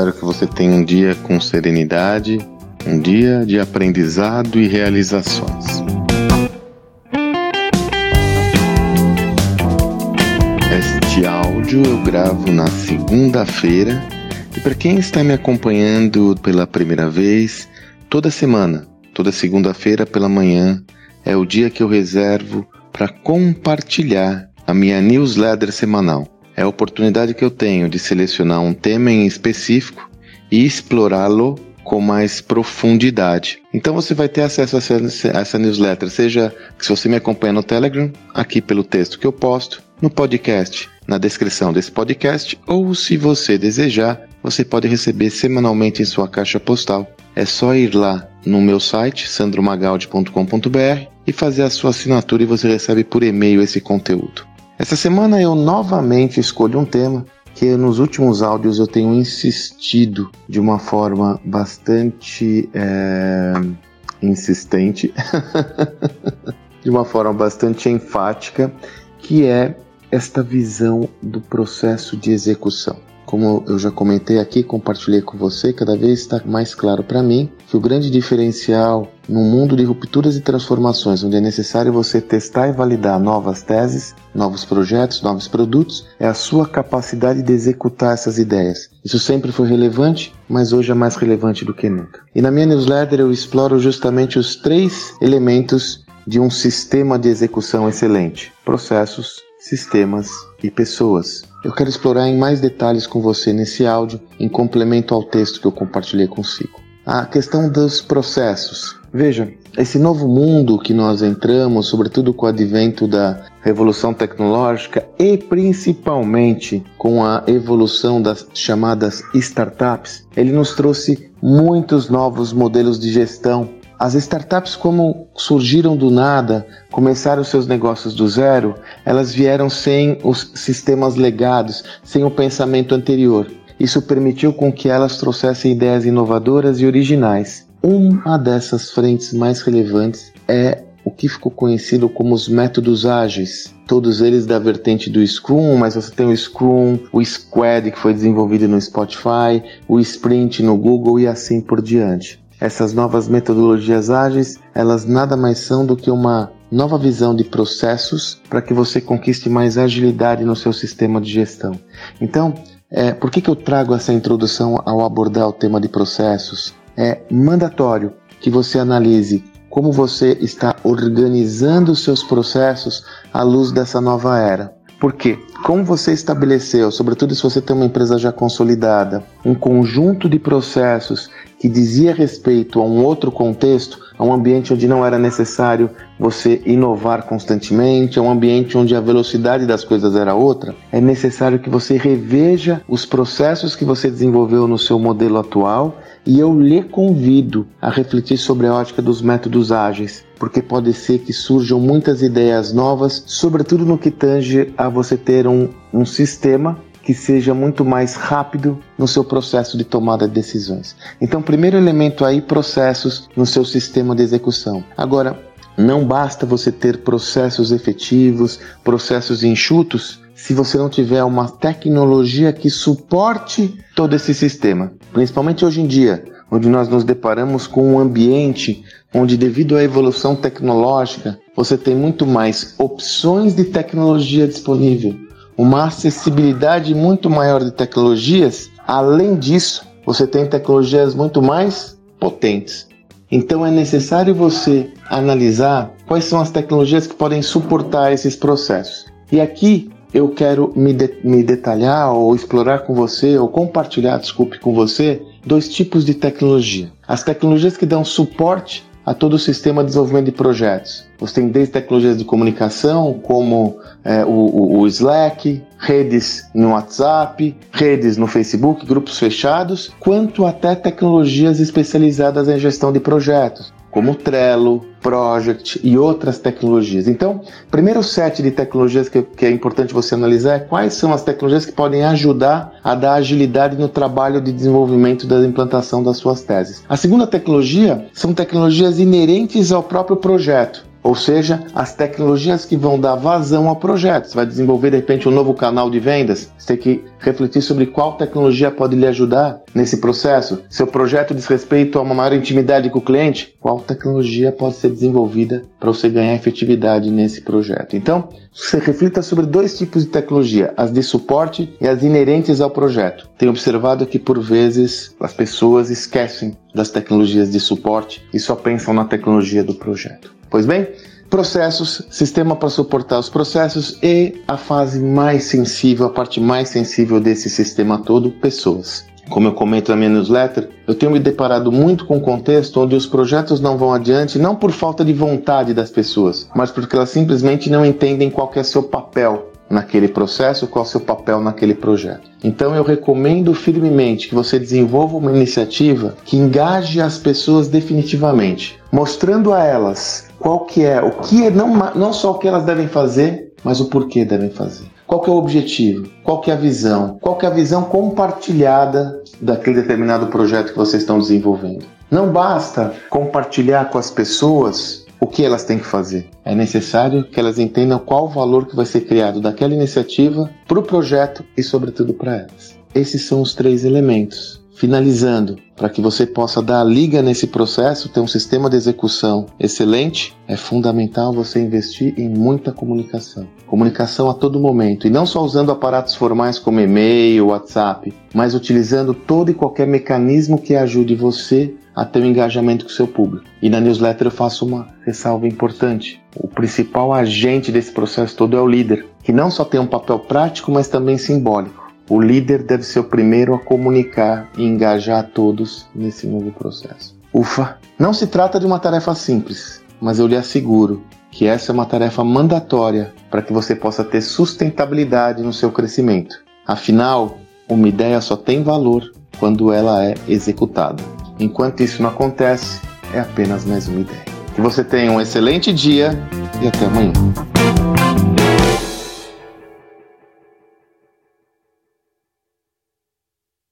Espero que você tenha um dia com serenidade, um dia de aprendizado e realizações. Este áudio eu gravo na segunda-feira e para quem está me acompanhando pela primeira vez, toda semana, toda segunda-feira pela manhã, é o dia que eu reservo para compartilhar a minha newsletter semanal. É a oportunidade que eu tenho de selecionar um tema em específico e explorá-lo com mais profundidade. Então você vai ter acesso a essa, newsletter, seja se você me acompanha no Telegram, aqui pelo texto que eu posto, no podcast, na descrição desse podcast, ou se você desejar, você pode receber semanalmente em sua caixa postal. É só ir lá no meu site, sandromagaldi.com.br, e fazer a sua assinatura e você recebe por e-mail esse conteúdo. Essa semana eu novamente escolho um tema que nos últimos áudios eu tenho insistido de uma forma bastante é, insistente, de uma forma bastante enfática, que é esta visão do processo de execução. Como eu já comentei aqui, compartilhei com você, cada vez está mais claro para mim que o grande diferencial num mundo de rupturas e transformações, onde é necessário você testar e validar novas teses, novos projetos, novos produtos, é a sua capacidade de executar essas ideias. Isso sempre foi relevante, mas hoje é mais relevante do que nunca. E na minha newsletter eu exploro justamente os três elementos de um sistema de execução excelente: processos, sistemas e pessoas. Eu quero explorar em mais detalhes com você nesse áudio, em complemento ao texto que eu compartilhei consigo. A questão dos processos. Veja, esse novo mundo que nós entramos, sobretudo com o advento da revolução tecnológica e principalmente com a evolução das chamadas startups, ele nos trouxe muitos novos modelos de gestão as startups, como surgiram do nada, começaram seus negócios do zero, elas vieram sem os sistemas legados, sem o pensamento anterior. Isso permitiu com que elas trouxessem ideias inovadoras e originais. Uma dessas frentes mais relevantes é o que ficou conhecido como os métodos ágeis. Todos eles da vertente do Scrum, mas você tem o Scrum, o Squad que foi desenvolvido no Spotify, o Sprint no Google e assim por diante. Essas novas metodologias ágeis, elas nada mais são do que uma nova visão de processos para que você conquiste mais agilidade no seu sistema de gestão. Então, é, por que, que eu trago essa introdução ao abordar o tema de processos? É mandatório que você analise como você está organizando os seus processos à luz dessa nova era. Porque, como você estabeleceu, sobretudo se você tem uma empresa já consolidada, um conjunto de processos que dizia respeito a um outro contexto, a um ambiente onde não era necessário você inovar constantemente, a um ambiente onde a velocidade das coisas era outra, é necessário que você reveja os processos que você desenvolveu no seu modelo atual e eu lhe convido a refletir sobre a ótica dos métodos ágeis, porque pode ser que surjam muitas ideias novas, sobretudo no que tange a você ter um, um sistema que seja muito mais rápido no seu processo de tomada de decisões. Então, primeiro elemento aí, processos no seu sistema de execução. Agora, não basta você ter processos efetivos, processos enxutos, se você não tiver uma tecnologia que suporte todo esse sistema. Principalmente hoje em dia, onde nós nos deparamos com um ambiente onde, devido à evolução tecnológica, você tem muito mais opções de tecnologia disponível uma acessibilidade muito maior de tecnologias. Além disso, você tem tecnologias muito mais potentes. Então é necessário você analisar quais são as tecnologias que podem suportar esses processos. E aqui eu quero me, de, me detalhar ou explorar com você, ou compartilhar, desculpe, com você, dois tipos de tecnologia. As tecnologias que dão suporte a todo o sistema de desenvolvimento de projetos. Você tem desde tecnologias de comunicação, como é, o, o, Slack, redes no WhatsApp, redes no Facebook, grupos fechados, quanto até tecnologias especializadas em gestão de projetos, como Trello, Project e outras tecnologias. Então, primeiro set de tecnologias que, que, é importante você analisar é quais são as tecnologias que podem ajudar a dar agilidade no trabalho de desenvolvimento da implantação das suas teses. A segunda tecnologia são tecnologias inerentes ao próprio projeto. Ou seja, as tecnologias que vão dar vazão ao projeto. Você vai desenvolver de repente um novo canal de vendas, você tem que refletir sobre qual tecnologia pode lhe ajudar nesse processo. Seu projeto diz respeito a uma maior intimidade com o cliente, qual tecnologia pode ser desenvolvida para você ganhar efetividade nesse projeto. Então, você reflita sobre dois tipos de tecnologia, as de suporte e as inerentes ao projeto. Tenho observado que por vezes as pessoas esquecem das tecnologias de suporte e só pensam na tecnologia do projeto. Pois bem, processos, sistema para suportar os processos e a fase mais sensível, a parte mais sensível desse sistema todo, pessoas. Como eu comento na minha newsletter, eu tenho me deparado muito com um contexto onde os projetos não vão adiante não por falta de vontade das pessoas, mas porque elas simplesmente não entendem qual é seu papel naquele processo, qual é seu papel naquele projeto. Então eu recomendo firmemente que você desenvolva uma iniciativa que engaje as pessoas definitivamente, mostrando a elas qual que é, o que é, não, não só o que elas devem fazer, mas o porquê devem fazer. Qual que é o objetivo? Qual que é a visão? Qual que é a visão compartilhada daquele determinado projeto que vocês estão desenvolvendo? Não basta compartilhar com as pessoas o que elas têm que fazer. É necessário que elas entendam qual o valor que vai ser criado daquela iniciativa para o projeto e, sobretudo, para elas. Esses são os três elementos Finalizando, para que você possa dar a liga nesse processo, ter um sistema de execução excelente, é fundamental você investir em muita comunicação. Comunicação a todo momento, e não só usando aparatos formais como e-mail, WhatsApp, mas utilizando todo e qualquer mecanismo que ajude você a ter um engajamento com o seu público. E na newsletter eu faço uma ressalva importante. O principal agente desse processo todo é o líder, que não só tem um papel prático, mas também simbólico. O líder deve ser o primeiro a comunicar e engajar todos nesse novo processo. Ufa! Não se trata de uma tarefa simples, mas eu lhe asseguro que essa é uma tarefa mandatória para que você possa ter sustentabilidade no seu crescimento. Afinal, uma ideia só tem valor quando ela é executada. Enquanto isso não acontece, é apenas mais uma ideia. Que você tenha um excelente dia e até amanhã.